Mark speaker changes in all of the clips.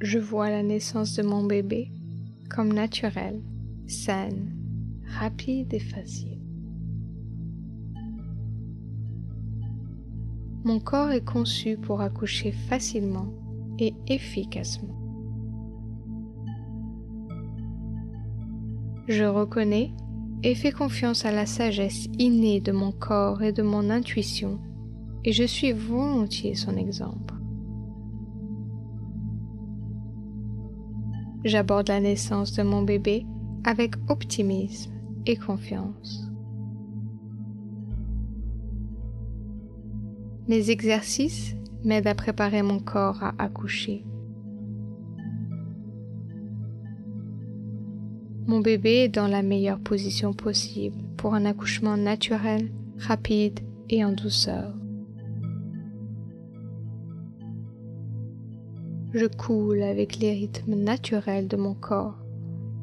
Speaker 1: Je vois la naissance de mon bébé comme naturelle, saine, rapide et facile. Mon corps est conçu pour accoucher facilement et efficacement. Je reconnais et fais confiance à la sagesse innée de mon corps et de mon intuition, et je suis volontiers son exemple. J'aborde la naissance de mon bébé avec optimisme et confiance. Mes exercices m'aident à préparer mon corps à accoucher. Mon bébé est dans la meilleure position possible pour un accouchement naturel, rapide et en douceur. Je coule avec les rythmes naturels de mon corps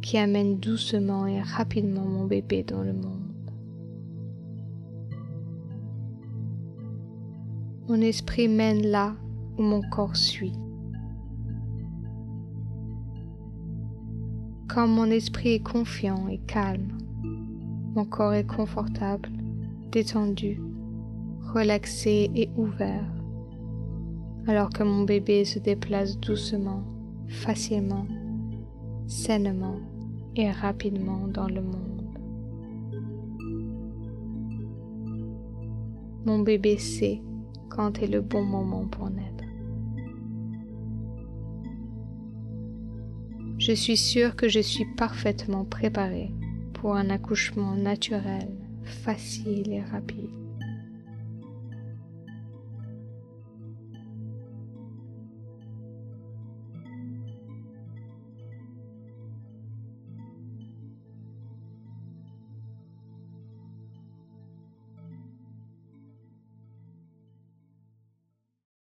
Speaker 1: qui amène doucement et rapidement mon bébé dans le monde. Mon esprit mène là où mon corps suit. Quand mon esprit est confiant et calme, mon corps est confortable, détendu, relaxé et ouvert alors que mon bébé se déplace doucement, facilement, sainement et rapidement dans le monde. Mon bébé sait quand est le bon moment pour naître. Je suis sûre que je suis parfaitement préparée pour un accouchement naturel, facile et rapide.